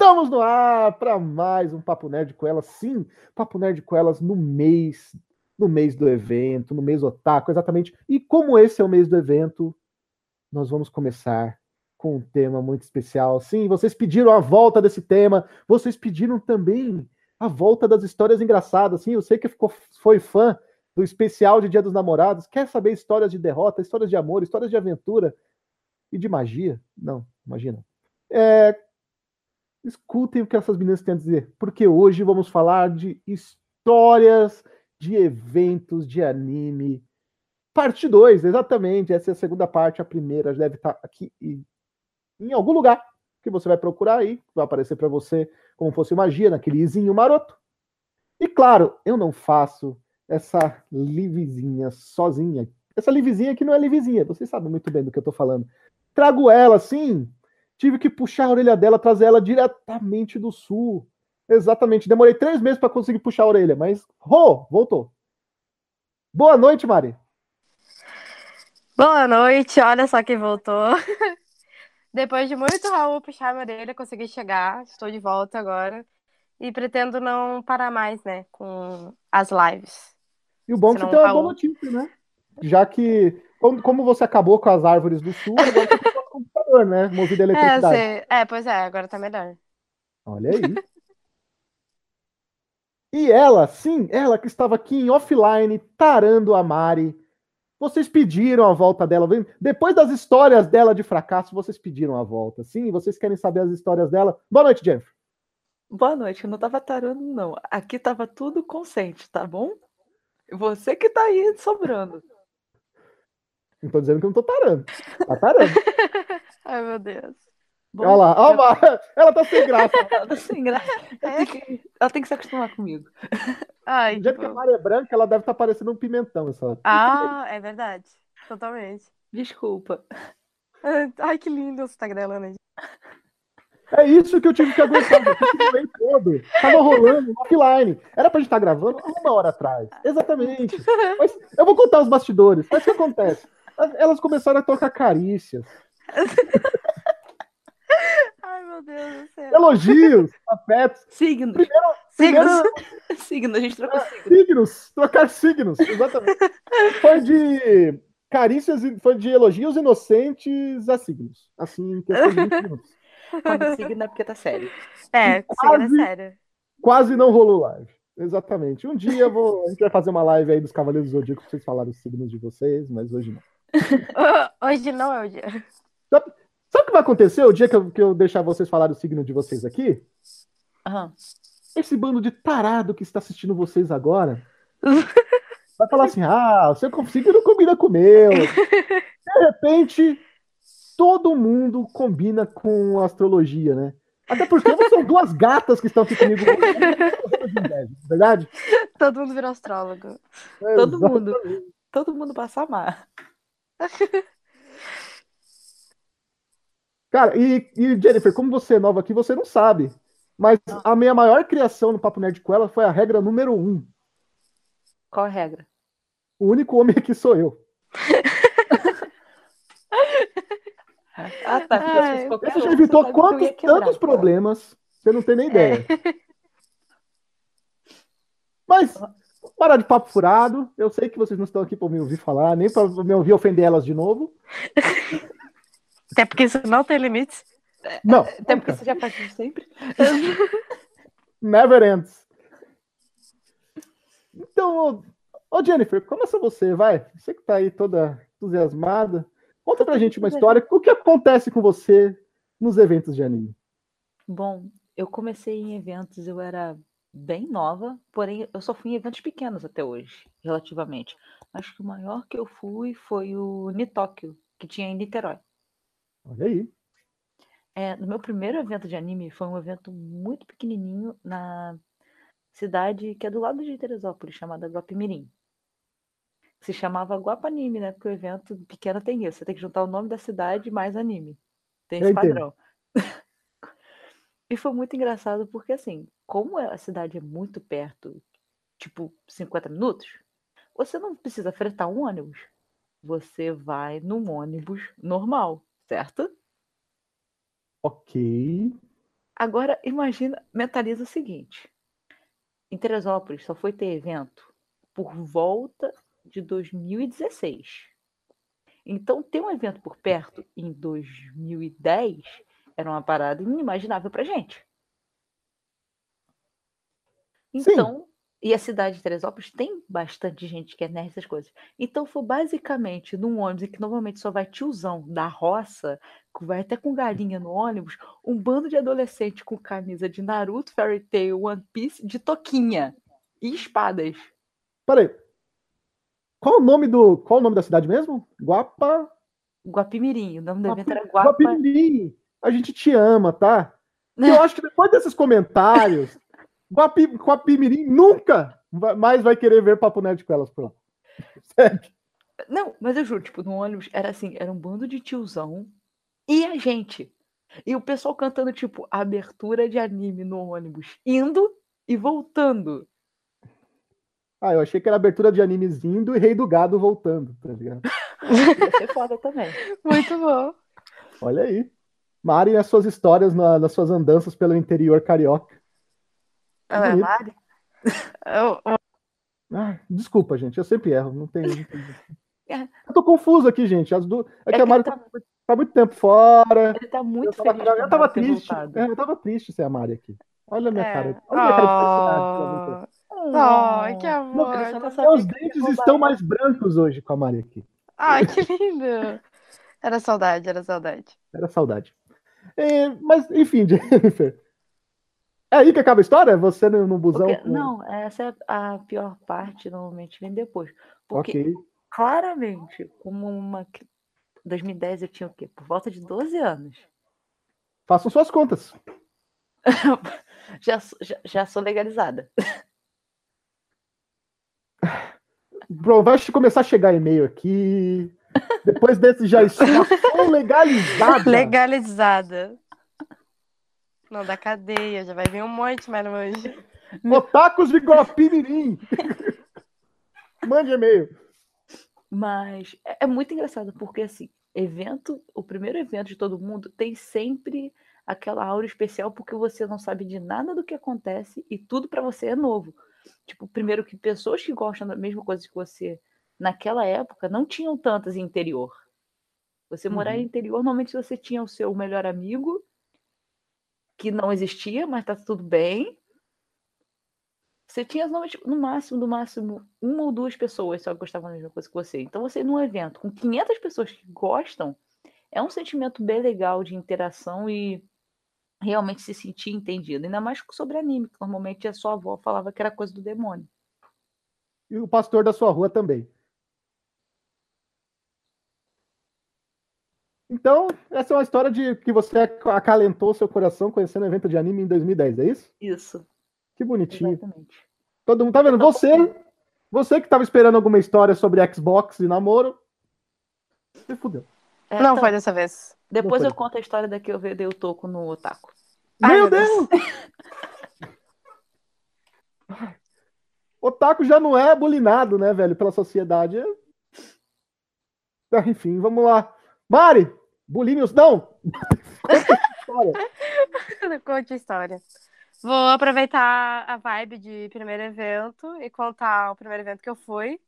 Estamos no ar para mais um Papo Nerd com elas. Sim, Papo Nerd com elas no mês, no mês do evento, no mês otaku, exatamente. E como esse é o mês do evento, nós vamos começar com um tema muito especial. Sim, vocês pediram a volta desse tema, vocês pediram também a volta das histórias engraçadas. Sim, eu sei que ficou, foi fã do especial de Dia dos Namorados. Quer saber histórias de derrota, histórias de amor, histórias de aventura e de magia? Não, imagina. É, escutem o que essas meninas têm a dizer, porque hoje vamos falar de histórias de eventos de anime. Parte 2, exatamente. Essa é a segunda parte, a primeira deve estar aqui em algum lugar que você vai procurar aí, vai aparecer para você como fosse magia, naquele izinho maroto. E claro, eu não faço essa livezinha sozinha. Essa livezinha que não é livezinha, vocês sabem muito bem do que eu tô falando. Trago ela, sim, Tive que puxar a orelha dela, trazer ela diretamente do sul. Exatamente. Demorei três meses para conseguir puxar a orelha, mas rolou, voltou. Boa noite, Mari. Boa noite, olha só quem voltou. Depois de muito Raul puxar a orelha, consegui chegar. Estou de volta agora. E pretendo não parar mais, né, com as lives. E o bom é que você tem uma boa notícia, né? Já que, como você acabou com as árvores do sul, agora você computador, né? Movido a é, eletricidade. É, é, pois é, agora tá melhor. Olha aí. e ela, sim, ela que estava aqui em offline, tarando a Mari. Vocês pediram a volta dela. Depois das histórias dela de fracasso, vocês pediram a volta. Sim, vocês querem saber as histórias dela. Boa noite, Jennifer. Boa noite, eu não tava tarando, não. Aqui tava tudo consciente, tá bom? Você que tá aí sobrando. Não tô dizendo que eu não tô tarando. Tá tarando. Ai, meu Deus. Bom, Olha lá, olha lá, ela tá sem graça. ela tá sem graça. Ela tem, que, ela tem que se acostumar comigo. Ai, Do jeito que a Maria é branca, ela deve estar tá parecendo um pimentão. Essa... Ah, é verdade. Totalmente. Desculpa. Ai, que lindo você tá gravando aí. É isso que eu tive que aguentar. Eu todo. Tava rolando offline. Era pra gente estar tá gravando uma hora atrás. Exatamente. Mas eu vou contar os bastidores. Mas o que acontece? Elas começaram a tocar carícias. Ai, meu Deus do céu. Elogios, afetos. Signos. Primeiro, signos. Primeiro... signos, a gente trocou signos. Signos, trocar signos, exatamente. Foi de carícias, foi de elogios inocentes a signos. Assim, em questão de minutos. Quando signo é porque tá sério. É, quase, signo é sério. Quase não rolou live. Exatamente. Um dia vou, a gente vai fazer uma live aí dos Cavaleiros do Zodíaco pra vocês falarem os signos de vocês, mas hoje não. hoje não é o dia. Sabe, sabe o que vai acontecer o dia que eu, que eu deixar vocês falarem o signo de vocês aqui? Uhum. Esse bando de tarado que está assistindo vocês agora vai falar assim: ah, o seu signo combina com o meu. De repente, todo mundo combina com astrologia, né? Até porque são duas gatas que estão aqui comigo hoje. verdade? Todo mundo virou astrólogo. É, todo mundo. Todo mundo passa a amar. Cara, e, e, Jennifer, como você é nova aqui, você não sabe. Mas a minha maior criação no Papo Nerd com ela foi a regra número um. Qual a regra? O único homem aqui sou eu. ah, tá. Ai, você já evitou quantos, tantos problemas, você não tem nem ideia. É. Mas, parar de papo furado. Eu sei que vocês não estão aqui para me ouvir falar, nem para me ouvir ofender elas de novo. Até porque isso não tem limites. Não. Até porque isso já faz sempre. Never ends. Então, ô Jennifer, começa você, vai. Você que tá aí toda entusiasmada. Conta pra gente uma história. O que acontece com você nos eventos de anime? Bom, eu comecei em eventos, eu era bem nova, porém eu só fui em eventos pequenos até hoje, relativamente. Acho que o maior que eu fui foi o Nitóquio, que tinha em Niterói. Olha aí. É, no meu primeiro evento de anime foi um evento muito pequenininho na cidade que é do lado de Teresópolis, chamada Guapimirim. Se chamava Guapanime, né? Porque o evento pequeno tem isso. Você tem que juntar o nome da cidade mais anime. Tem esse padrão. e foi muito engraçado porque, assim, como a cidade é muito perto, tipo 50 minutos, você não precisa fretar um ônibus. Você vai num ônibus normal certo? Ok. Agora, imagina, mentaliza o seguinte. Em Teresópolis só foi ter evento por volta de 2016. Então, ter um evento por perto em 2010 era uma parada inimaginável pra gente. Então, e a cidade de Teresópolis tem bastante gente que é nerd essas coisas. Então foi basicamente num ônibus em que normalmente só vai tiozão da roça, que vai até com galinha no ônibus, um bando de adolescente com camisa de Naruto, Fairy Tail, One Piece, de toquinha e espadas. Peraí. Qual o nome do. Qual o nome da cidade mesmo? Guapa. Guapimirim. O nome do Guapi- evento era Guapa. Guapimirim. A gente te ama, tá? Eu acho que depois desses comentários, Guapi, Guapimirim nunca vai- mais vai querer ver Papo Nerd com elas por lá. Sério. Não, mas eu juro, tipo, no ônibus era assim, era um bando de tiozão e a gente. E o pessoal cantando, tipo, abertura de anime no ônibus, indo e voltando. Ah, eu achei que era abertura de animes indo e Rei do Gado voltando, tá ligado? Ia ser foda também. Muito bom. Olha aí. Mari e as suas histórias na- nas suas andanças pelo interior carioca. É, bonito. Mari, eu- eu- Ah, desculpa, gente, eu sempre erro. Não tem. É. Eu tô confuso aqui, gente. As du... É, É que a Mari tá- tá, tá muito tempo fora. ele tá Eu muito tava, feliz. eu tava Mari ter triste. É, eu tava triste sem a Mari aqui. Olha a minha é. cara. Olha a minha cara de felicidade. Deus. Oh, Ai, que amor. Eu não tá eu ia dentes estão mais brancos hoje com a Mari aqui. Ai, que lindo. Era saudade, era saudade. Era saudade. É, mas, enfim, Jennifer. É aí que acaba a história? Você no, no busão? Porque- com- Não, essa é a pior parte, normalmente vem depois. Porque Ok. claramente, como uma. cri- 2010 eu tinha o quê? Por volta de 12 anos. Façam suas contas. Já, sou- já, já sou legalizada. Bro, vai começar a chegar e-mail aqui. Depois desse já estou legalizada. Legalizada. Não, da cadeia, já vai vir um monte mais longe. Otakus de Guapimirim. Mande e-mail. Mas é, é muito engraçado, porque assim, evento, o primeiro evento de todo mundo tem sempre aquela aura especial porque você não sabe de nada do que acontece e tudo pra você é novo. Tipo, primeiro que pessoas que gostam da mesma coisa que você naquela época não tinham tantas em interior. Você morar em Uhum. interior, normalmente você tinha o seu melhor amigo, que não existia, mas tá tudo bem. Você tinha no máximo, no máximo, uma ou duas pessoas só que gostavam da mesma coisa que você. Então, você num evento com 500 pessoas que gostam, é um sentimento bem legal de interação e realmente se sentir entendido. Ainda mais sobre anime, que normalmente a sua avó falava que era coisa do demônio. E o pastor da sua rua também. Então, essa é uma história de que você acalentou seu coração conhecendo o evento de anime em 2010, é isso? Isso, Que bonitinho. exatamente. Todo mundo tá vendo? Você, você que tava esperando alguma história sobre Xbox e namoro, se fudeu. É, Não tá. foi dessa vez. Depois eu conto a história da que eu dei o toco no Otaku. Ai, Meu meu Deus. Deus! Otaku já não é bulinado, né, velho, pela sociedade. Ah, Enfim, vamos lá. Mari, bulinhos, não! Conta a história. Conte a história. Vou aproveitar a vibe de primeiro evento e contar o primeiro evento que eu fui,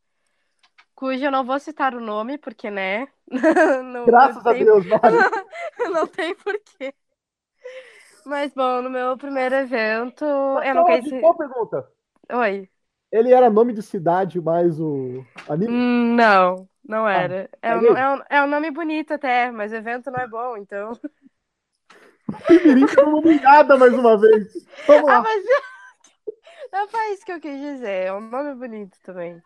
cujo eu não vou citar o nome, porque, né? não, Graças não a tem, Deus, Mari. Não tem porquê. Mas, bom, no meu primeiro evento, eu Só não conheci. boa pergunta. Oi. Ele era nome de cidade, mais o anime? Hum, Não, não era. É, é um, é, um, é um nome bonito até, mas o evento não é bom, então. Pimirim foi humilhada mais uma vez. Vamos Ah, lá. mas não foi isso que eu quis dizer. É um nome bonito também.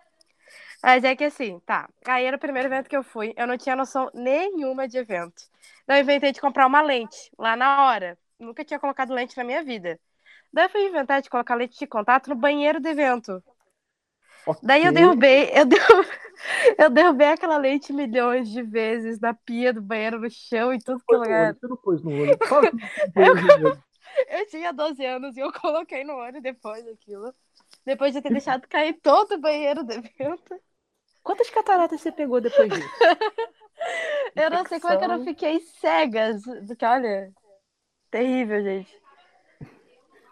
Mas é que assim, tá. Aí era o primeiro evento que eu fui. Eu não tinha noção nenhuma de evento. Daí eu inventei de comprar uma lente lá na hora. Nunca tinha colocado lente na minha vida. Daí eu fui inventar de colocar lente de contato no banheiro do evento. Daí eu derrubei, eu, derru- eu derrubei aquela lente milhões de vezes na pia do banheiro, no chão, em tudo que é lugar. Você não pôs no olho. Fala olho. Eu tinha 12 anos e eu coloquei no olho depois daquilo. Depois de ter deixado cair todo o banheiro do evento. Quantas cataratas você pegou depois disso? Eu não sei como é que eu não fiquei cega. Porque, olha, terrível, gente.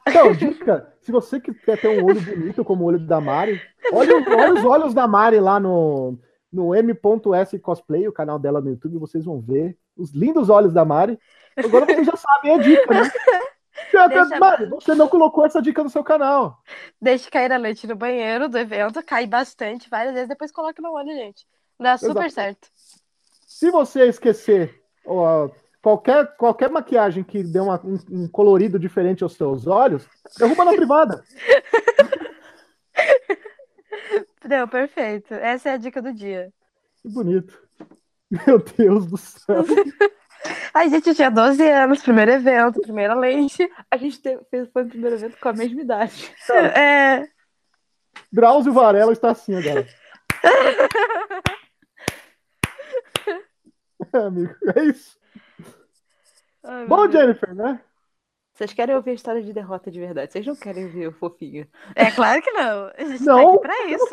Então, dica, se você quer ter um olho bonito como o olho da Mari, olha, olha os olhos da Mari lá no, no M.S Cosplay, o canal dela no YouTube, vocês vão ver os lindos olhos da Mari. Agora vocês já sabem a dica, né? Deixa- Mari, você não colocou essa dica no seu canal. Deixe cair a noite no banheiro do evento, cai bastante, várias vezes, depois coloque no olho, gente. Dá super Exato. certo. Se você esquecer ó, qualquer, qualquer maquiagem que dê uma- um, um colorido diferente aos seus olhos, derruba na privada. Deu, perfeito. Essa é a dica do dia. Que bonito. Meu Deus do céu. Ai, gente, tinha 12 anos, primeiro evento, primeira lente. A gente teve, fez, foi no primeiro evento com a mesma idade. É. Drauzio Varela está assim agora. É, amigo, é isso. Ai, Bom. Jennifer, né? Vocês querem ouvir a história de derrota de verdade. Vocês não querem ver o fofinho. É claro que não. A gente Não. tá aqui pra isso.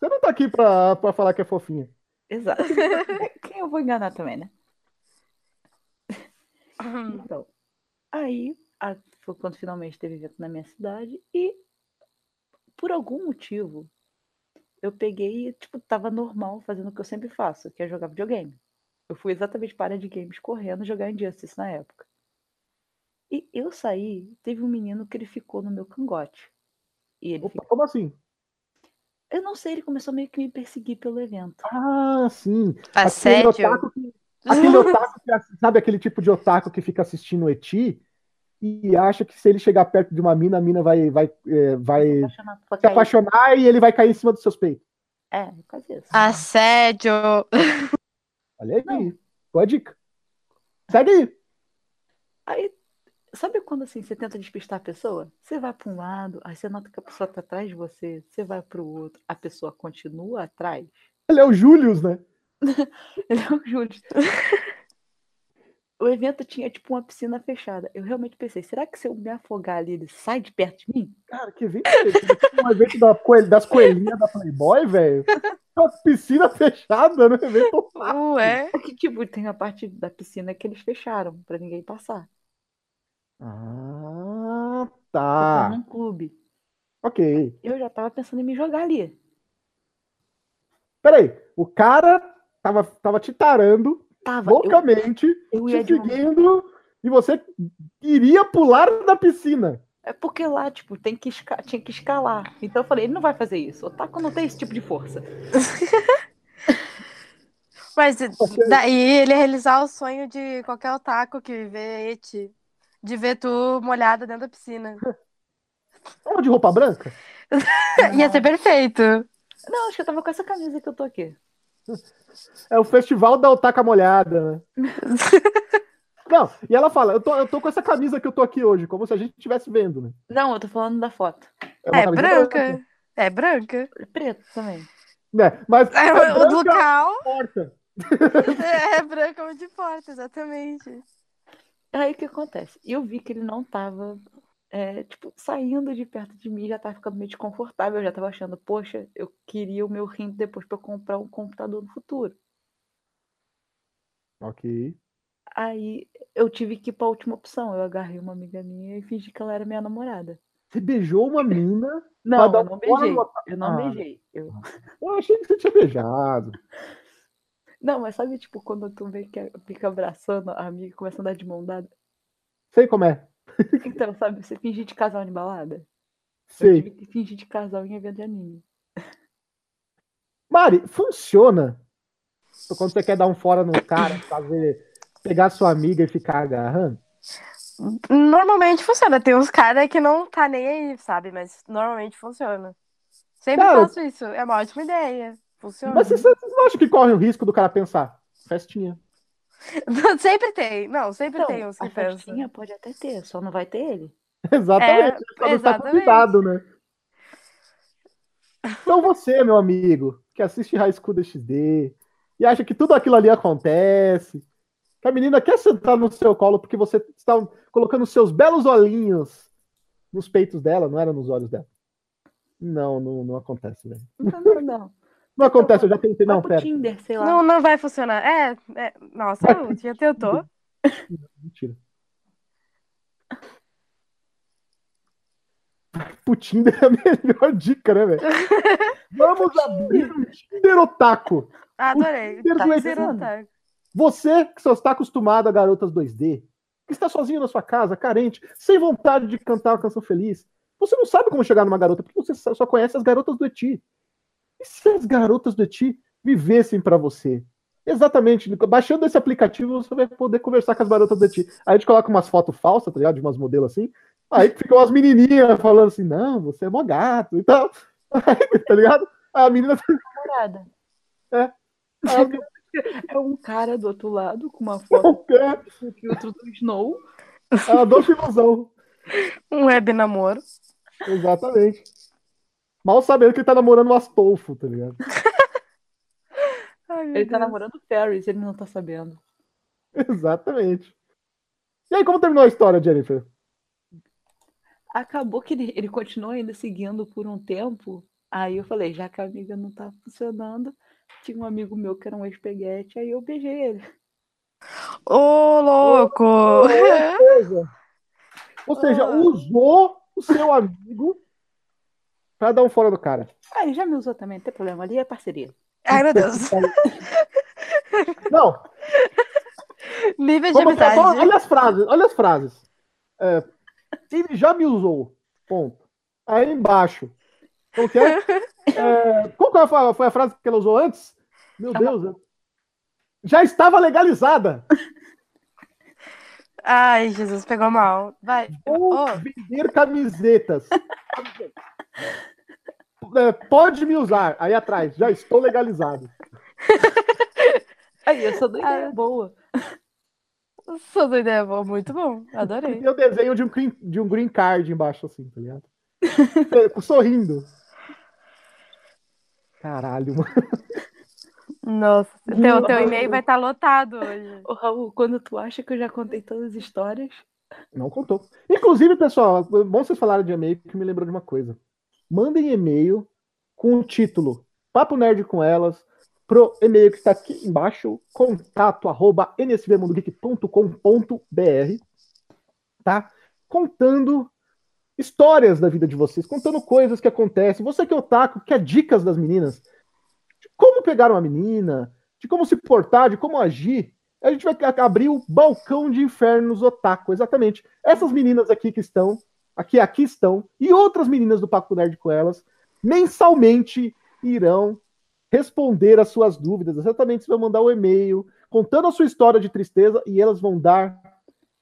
Você não tá aqui pra, pra falar que é fofinha. Exato. Quem eu vou enganar também, né? Então, aí a- foi quando finalmente teve evento na minha cidade e por algum motivo eu peguei e, tipo, tava normal fazendo o que eu sempre faço, que é jogar videogame. Eu fui exatamente para a área de games correndo jogar Injustice na época. E eu saí, teve um menino que ele ficou no meu cangote. E ele Opa, ficou... como assim? Eu não sei, ele começou meio que me perseguir pelo evento. Ah, sim. Aquele Assédio. otaku que, aquele otaku que- sabe aquele tipo de otaku que fica assistindo o Eti e acha que se ele chegar perto de uma mina, a mina vai, vai, é, vai Apaixonado por se cair. apaixonar e ele vai cair em cima dos seus peitos. É, quase isso. Assédio. Olha aí. Não. Boa dica. Segue aí. Aí, sabe quando assim você tenta despistar a pessoa? Você vai para um lado, aí você nota que a pessoa tá atrás de você, você vai para o outro, a pessoa continua atrás. Ele é o Julius, né? Ele é o Júlio. O evento tinha tipo uma piscina fechada. Eu realmente pensei, será que se eu me afogar ali, ele sai de perto de mim? Cara, que evento é esse? Um evento da coelh- das coelhinhas da Playboy, velho? Uma piscina fechada no evento. Ué. É que tipo, tem a parte da piscina que eles fecharam para ninguém passar. Ah, tá. num clube. Ok. Eu já tava pensando em me jogar ali. Peraí, o cara tava, tava te tarando Tava, eu, loucamente, eu te de uma seguindo, e você iria pular da piscina. É porque lá, tipo, tem que tinha que escalar. Então eu falei, ele não vai fazer isso. O Otaku não tem esse tipo de força. Mas daí ele ia realizar o sonho de qualquer otaku que vê Eti. De ver tu molhada dentro da piscina. Tava de roupa branca? Ia ser perfeito. Não, acho que eu tava com essa camisa que eu tô aqui. É o festival da Otaka Molhada, né? Não, e ela fala, eu tô, eu tô com essa camisa que eu tô aqui hoje, como se a gente estivesse vendo, né? Não, eu tô falando da foto. É camisa branca. É branca. Preto também. Né? Mas É, é o local porta. é branca de porta, exatamente. Aí o que acontece? Eu vi que ele não tava, é, tipo, saindo de perto de mim, já tava ficando meio desconfortável. Eu já tava achando, poxa, eu queria o meu rim depois eu comprar um computador no futuro. Ok. Aí eu tive que ir pra última opção. Eu agarrei uma amiga minha e fingi que ela era minha namorada. Você beijou uma mina. Não, eu não beijei. no Eu não Ah. beijei. Eu... Eu achei que você tinha beijado. Não, mas sabe, tipo, quando tu vê que fica abraçando a amiga e começa a andar de mão dada? Sei como é. Então, sabe, você fingir de casal em balada? Eu Sei. tive que fingir de casal em evento de anime. Mari, funciona quando você quer dar um fora no cara, fazer, pegar sua amiga e ficar agarrando? Normalmente funciona. Tem uns caras que não tá nem aí, sabe? Mas normalmente funciona. Sempre Cara- faço isso. É uma ótima ideia. Funciona. Mas você, você não acha que corre o risco do cara pensar? Festinha. sempre tem. Não, sempre Então, tem uns que a pensam. pode até ter, só não vai ter ele. Exatamente. está exatamente. convidado, né? Então você, meu amigo, que assiste High School DxD e acha que tudo aquilo ali acontece, que a menina quer sentar no seu colo porque você está colocando seus belos olhinhos nos peitos dela, não era nos olhos dela. Não, não, não acontece, velho. Não, não, não. Não acontece, eu já tentei. Não, pera. Tinder, sei lá. Não, não vai funcionar. É, é- nossa, eu já tentou. Mentira. pro Tinder é a melhor dica, né, velho? Vamos abrir um Tinder otaku. Adorei. Tinder Tá do. Você que só está acostumado a garotas 2D, que está sozinho na sua casa, carente, sem vontade de cantar uma canção feliz, você não sabe como chegar numa garota, porque você só só conhece as garotas do Eti. E se as garotas do Eti vivessem pra você? Exatamente, baixando esse aplicativo você vai poder conversar com as garotas do Eti. Aí a gente coloca umas fotos falsas, tá ligado? De umas modelos assim. Aí ficam umas menininhas falando assim: não, você é mó gato e tal. Aí, tá ligado? A menina Namorada. A menina É um cara do outro lado com uma foto fica, com o filtro do Snow. ela doce ilusão. Um web namoro. Exatamente. Mal sabendo que ele tá namorando o Astolfo, tá ligado? Ai, Ele tá namorando o Ferris, ele não tá sabendo. Exatamente. E aí, como terminou a história, Jennifer? Acabou que ele, ele continuou ainda seguindo por um tempo. Aí eu falei, já que a amiga não tá funcionando, tinha um amigo meu que era um ex-peguete, aí eu beijei ele. Ô, louco! Coisa. Ou seja, Ah. usou o seu amigo pra dar um fora do cara. Ah, ele já me usou também, não tem problema, ali é parceria. Ai, meu Deus. Não, Nível de vamos, amizade. olha as frases, olha as frases. É, ele já me usou. Ponto. Aí embaixo. Como que é? É, qual que foi a- foi a frase que ela usou antes? Meu Deus. né? Já estava legalizada. Ai, Jesus, pegou mal. Vai. Vou Ô, vender camisetas. É, pode me usar. Aí atrás, já estou legalizado. Aí, essa dou ideia Ah. boa. sua ideia boa, muito bom. Adorei. Tem o desenho de um, green, de um green card embaixo, assim, tá ligado? É, Sorrindo. Caralho, mano. Nossa, teu, teu e-mail vai estar lotado hoje. Ô, Raul, quando tu acha que eu já contei todas as histórias, Não contou. Inclusive, pessoal, é bom vocês falarem de e-mail, que me lembrou de uma coisa. Mandem e-mail com o título Papo Nerd com Elas pro e-mail que está aqui embaixo, contato arroba tá? Contando histórias da vida de vocês, contando coisas que acontecem. Você que é otaku, quer dicas das meninas, de como pegar uma menina, de como se portar, de como agir. A gente vai abrir o balcão de infernos otaku, exatamente. Essas meninas aqui que estão, aqui, aqui estão, e outras meninas do Papo Nerd com elas, mensalmente irão responder as suas dúvidas. Exatamente, você vai mandar o e-mail contando a sua história de tristeza e elas vão dar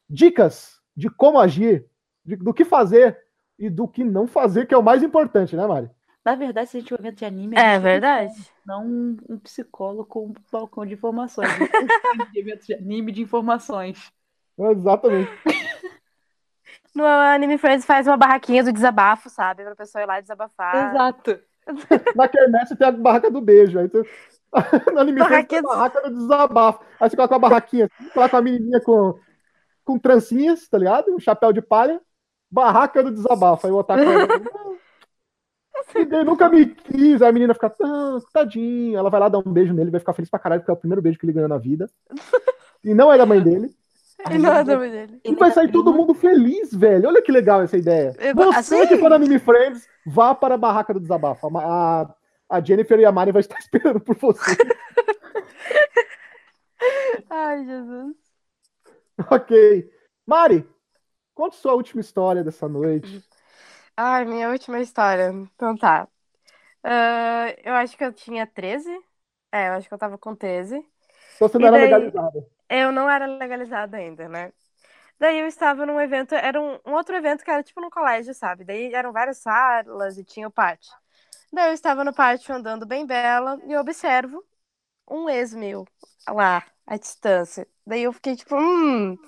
dicas de como agir, de- do que fazer e do que não fazer, que é o mais importante, né, Mari? na verdade, se a gente um evento de anime, É verdade. não um, um psicólogo com um balcão de informações. Um coach de eventos de anime de informações. Exatamente. No Anime Friends faz uma barraquinha do desabafo, sabe? Pra pessoa ir lá desabafar. Exato. Na quermesse tem a barraca do beijo. Aí você... No anime Barraquinha tem a barraca do desabafo. Aí você coloca uma barraquinha assim, coloca uma menininha com, com trancinhas, tá ligado? Um chapéu de palha. Barraca do desabafo. Aí o otaku Ninguém nunca me quis. Aí a menina fica, ah, tadinho. Ela vai lá dar um beijo nele, vai ficar feliz pra caralho, porque é o primeiro beijo que ele ganhou na vida. E não é da mãe dele. E não é nome dele. E vai sair todo mundo feliz, velho. Olha que legal essa ideia. Eu- Você assim? que for Anime Friends, vá para a barraca do desabafo. A, a, Jennifer e a Mari vai estar esperando por você. Ai, Jesus. ok. Mari, conte sua última história dessa noite. Ai, minha última história. Então tá. Ah, eu acho que eu tinha 13. É, eu acho que eu tava com 13. Então você E não era daí- legalizada. Eu não era legalizada ainda, né? Daí eu estava num evento, era um, um outro evento que era tipo num colégio, sabe? Daí eram várias salas e tinha o pátio. Daí eu estava no pátio andando bem bela e observo um ex meu lá, à distância. Daí eu fiquei tipo, hum,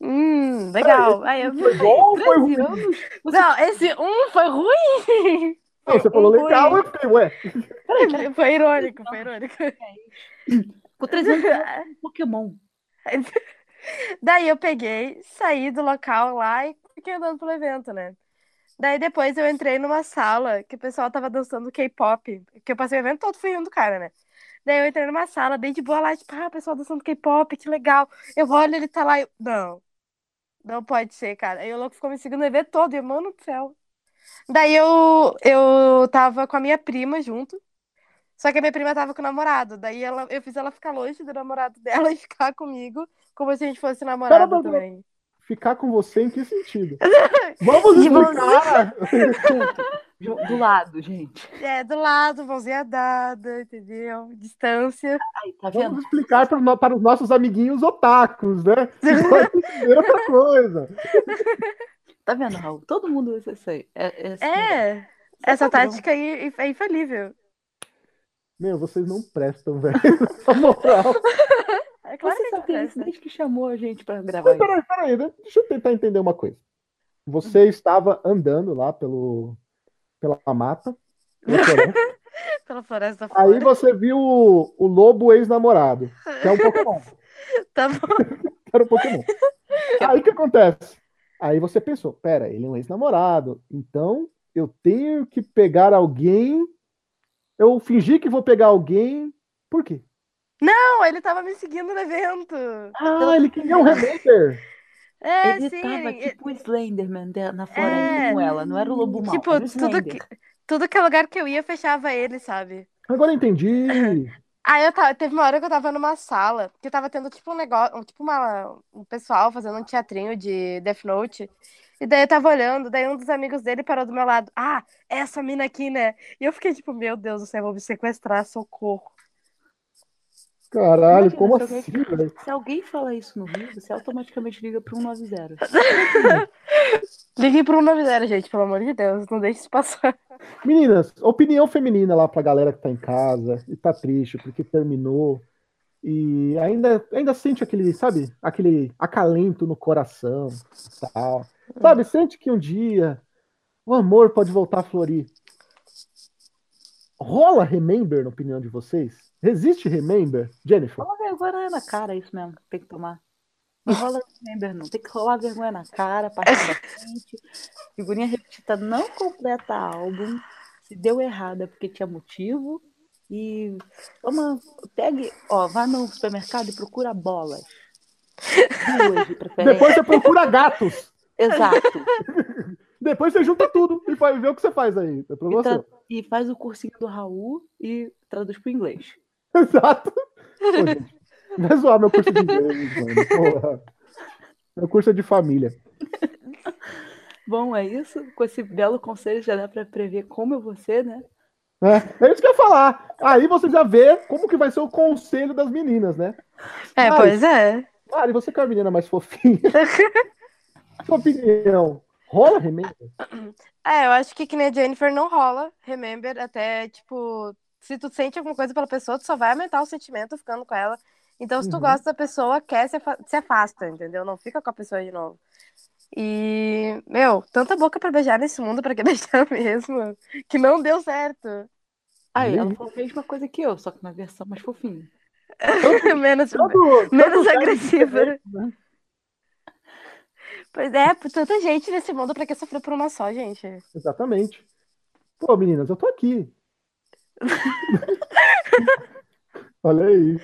hum, legal. Aí eu Foi bom foi 13 ruim? Não, esse um foi ruim. Não, você falou Ruim. legal, eu fiquei, ué. Foi irônico, foi irônico. Com 13 anos, eu era um Pokémon. Daí eu peguei, saí do local lá e fiquei andando pelo evento, né? Daí depois eu entrei numa sala que o pessoal tava dançando K-pop, que eu passei o evento todo fui rindo do cara, né? Daí eu entrei numa sala, bem de boa lá, tipo, ah, o pessoal dançando K-pop, que legal. Eu olho, ele tá lá, eu, não, não pode ser, cara. Aí o louco ficou me seguindo o evento todo, e mano do céu. Daí eu, eu tava com a minha prima junto. Só que a minha prima tava com o namorado. Daí ela, eu fiz ela ficar longe do namorado dela e ficar comigo, como se a gente fosse namorado também. Ficar com você em que sentido? Vamos De explicar! Do lado, gente. É, do lado, mãozinha dada, entendeu? Distância. Aí, tá vendo? Vamos explicar para, para os nossos amiguinhos otakus, né? Entender outra coisa. Tá vendo, Raul? Todo mundo usa isso aí. É, é, assim, É, essa tática aí é infalível. Meu, vocês não prestam, velho. Na moral. É claro Você que isso presta. desde que chamou a gente pra gravar Mas peraí, peraí, né? deixa eu tentar entender uma coisa. Você estava andando lá pelo, pela mata, pela floresta, Pela floresta aí fora. você viu o, o lobo ex-namorado, que é um Pokémon. Tá bom. Era um Pokémon. Aí o que acontece? Aí você pensou, pera, ele é um ex-namorado, então eu tenho que pegar alguém, eu fingi que vou pegar alguém, por quê? Não, ele tava me seguindo no evento. Ah, ele queria um remember. É, Ele sim. tava ele- tipo o Slenderman de- na floresta É. com ela, não era o lobo mau, Tipo, era o tudo que, tudo que é lugar que eu ia, fechava ele, sabe? Agora eu entendi. Aí eu tava, teve uma hora que eu tava numa sala, que tava tendo tipo um negócio, um- tipo uma, um pessoal fazendo um teatrinho de Death Note. E daí eu tava olhando, daí um dos amigos dele parou do meu lado. Ah, essa mina aqui, né? E eu fiquei tipo, meu Deus do céu, vou me sequestrar, socorro. Caralho, Imagina como se alguém- assim, velho? Se alguém fala isso no Rio, você automaticamente liga pro 190. Liguei pro 190, gente, pelo amor de Deus, não deixe isso passar. Meninas, opinião feminina lá pra galera que tá em casa e tá triste porque terminou e ainda, ainda sente aquele, sabe, aquele acalento no coração e tal. Sabe, sente que um dia o amor pode voltar a florir. Rola Remember, na opinião de vocês? Resiste Remember, Jennifer? Rola vergonha na cara, é isso mesmo, tem que tomar. Não rola remember, não. Tem que rolar vergonha na cara, partir da frente. Figurinha repetida não completa álbum. Se deu errado é porque tinha motivo. E toma, pegue, ó, vá no supermercado e procura bolas. Duas de preferência. Depois você procura gatos. Exato. Depois você junta tudo e vai ver o que você faz aí. É pra E, tra- e faz o cursinho do Raul e traduz pro inglês. Exato. Pô, gente, vai zoar meu curso de inglês, mano. Porra. Meu curso é de família. Bom, é isso. Com esse belo conselho já dá pra prever como eu vou ser, né? É, é isso que eu ia falar. Aí você já vê como que vai ser o conselho das meninas, né? É, Mas- pois é. Mari, você que é a menina mais fofinha. Sua opinião. Rola remember? É, eu acho que que nem a Jennifer não rola, remember, até, tipo, se tu sente alguma coisa pela pessoa, tu só vai aumentar o sentimento ficando com ela. Então, se tu Uhum. gosta da pessoa, quer, se, se afasta, entendeu? Não fica com a pessoa de novo. E, meu, tanta boca pra beijar nesse mundo, pra que beijar mesmo? Que não deu certo. Aí, Uhum. ela falou a mesma coisa que eu, só que na versão mais fofinha. menos, menos agressiva. né? Pois é, por tanta gente nesse mundo, pra que sofrer por uma só, gente? Exatamente. Pô, meninas, eu tô aqui. Olha aí.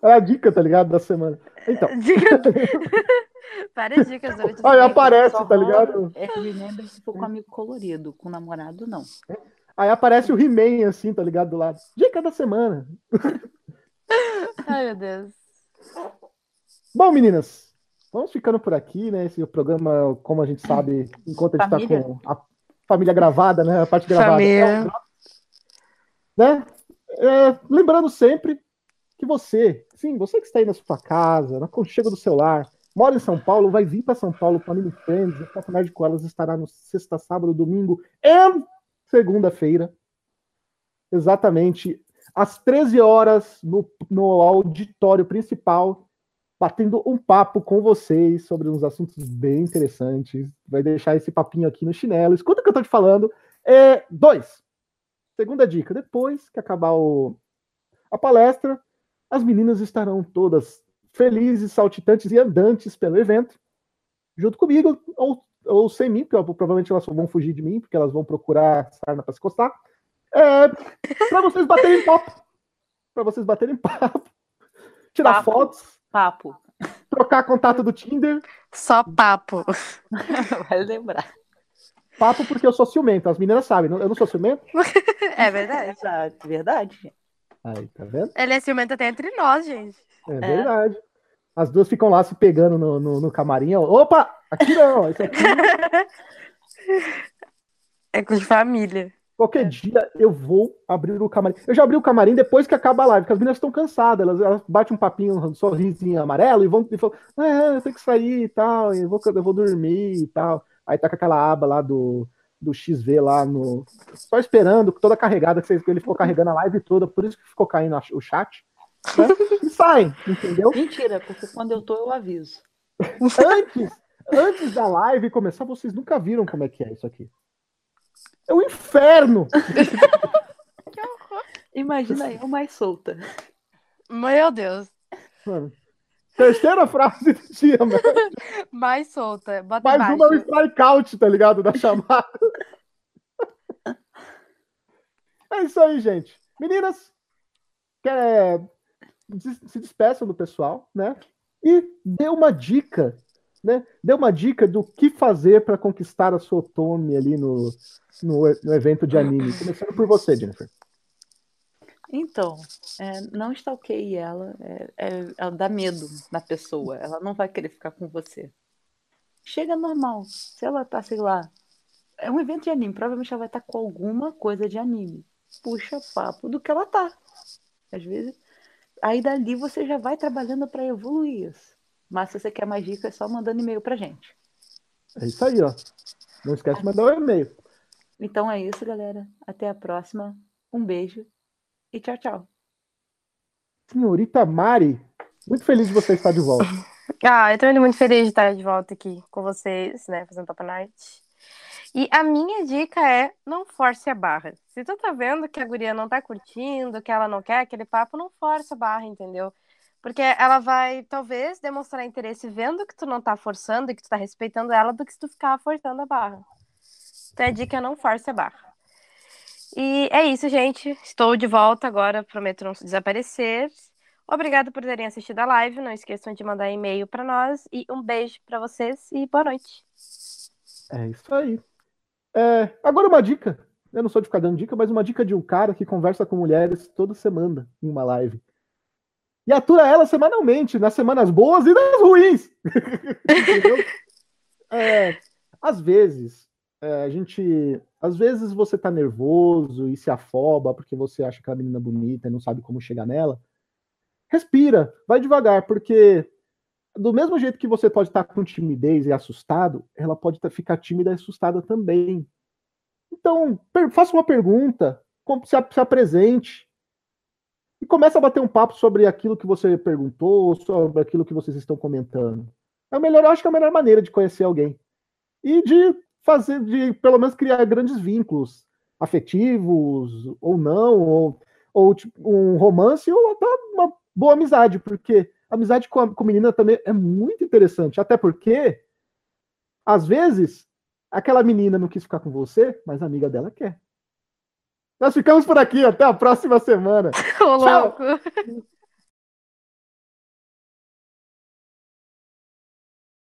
É a dica, tá ligado? Da semana. Então, Dica... Várias dicas durante a aí semana. aparece, tá ligado? É remember se for com amigo colorido, com namorado não. Aí aparece o He-Man, assim, tá ligado? Do lado. Dica da semana. Ai, meu Deus. Bom, meninas, vamos ficando por aqui, né? Esse programa, como a gente sabe, enquanto a gente Família. tá com a família gravada, né? A parte gravada. Família. né? É, lembrando sempre que você, sim, você que está aí na sua casa, no aconchego do seu lar, mora em São Paulo, vai vir para São Paulo para Mini Friends, a Papo Nerd com elas estará no sexta, sábado, domingo e segunda-feira, exatamente às 13 horas no, no auditório principal, batendo um papo com vocês sobre uns assuntos bem interessantes. Vai deixar esse papinho aqui no chinelo. Escuta o que eu tô te falando. É, dois. Segunda dica: depois que acabar o- a palestra, as meninas estarão todas felizes, saltitantes e andantes pelo evento, junto comigo, ou, ou sem mim, porque provavelmente elas vão fugir de mim, porque elas vão procurar sarna para se coçar. É, para vocês baterem papo. Para vocês baterem papo. Tirar Papo. fotos, Papo. trocar contato do Tinder. Só papo. Vai lembrar. papo porque eu sou ciumento. As meninas sabem, eu não sou ciumento? É verdade. Verdade, verdade. Aí, tá vendo? Ele é ciumento até entre nós, gente. É verdade. As duas ficam lá se pegando no, no, no camarim. Opa! Aqui não, isso aqui. É com de família. Qualquer dia eu vou abrir o camarim. Eu já abri o camarim depois que acaba a live, porque as meninas estão cansadas. Elas, elas batem um papinho, um sorrisinho amarelo e vão e falam: ah, eu tenho que sair e tal, eu vou, eu vou dormir e tal. Aí tá com aquela aba lá do, do XV lá no. Só esperando, toda carregada, que ele ficou carregando a live toda, por isso que ficou caindo o chat. né? E saem, entendeu? Mentira, porque quando eu tô, eu aviso. Antes, antes da live começar, vocês nunca viram como é que é isso aqui. É o inferno! Imagina eu mais solta. Meu Deus. Mano. Terceira frase do dia, mano. Mais solta. Bota Mais embaixo. uma é o strikeout, tá ligado? Da chamada. É isso aí, gente. Meninas, quer... se despeçam do pessoal, né? E dê uma dica, né? Dê uma dica do que fazer para conquistar a sua Otome ali no, no, no evento de anime. Começando por você, Jennifer. Então, é, não stalkeie ela, é, é- ela dá medo na pessoa, ela não vai querer ficar com você. Chega normal, se ela tá, sei lá, é um evento de anime, provavelmente ela vai estar com alguma coisa de anime. Puxa papo do que ela tá. Às vezes, aí dali você já vai trabalhando para evoluir isso. Mas se você quer mais dicas, é só mandando e-mail pra gente. É isso aí, ó. Não esquece de mandar o e-mail. Então é isso, galera. Até a próxima. Um beijo e tchau, tchau. Senhorita Mari, muito feliz de você estar de volta. Ah, eu indo muito feliz de estar de volta aqui com vocês, né, fazendo Top Night. E a minha dica é não force a barra. Se tu tá vendo que a guria não tá curtindo, que ela não quer aquele papo, não force a barra, entendeu? Porque ela vai, talvez, demonstrar interesse vendo que tu não tá forçando e que tu tá respeitando ela do que se tu ficar forçando a barra. Então a dica é não force a barra. E é isso, gente. Estou de volta agora, prometo não desaparecer. Obrigado por terem assistido a live. Não esqueçam de mandar e-mail para nós. E um beijo para vocês e boa noite. É isso aí. É, agora uma dica. Eu não sou de ficar dando dica, mas uma dica de um cara que conversa com mulheres toda semana em uma live. E atura ela semanalmente, nas semanas boas e nas ruins. É, às vezes, é, a gente. Às vezes você tá nervoso e se afoba porque você acha aquela menina bonita e não sabe como chegar nela. Respira, vai devagar, porque do mesmo jeito que você pode estar com timidez e assustado, ela pode tá- ficar tímida e assustada também. Então, faça uma pergunta, a- se apresente e começa a bater um papo sobre aquilo que você perguntou, sobre aquilo que vocês estão comentando. É o melhor, eu acho que é a melhor maneira de conhecer alguém e de fazer, de pelo menos criar grandes vínculos afetivos ou não, ou, ou tipo, um romance ou até uma boa amizade, porque amizade com a com menina também é muito interessante, até porque às vezes aquela menina não quis ficar com você, mas a amiga dela quer. Nós ficamos por aqui, até a próxima semana. Ô, Tchau.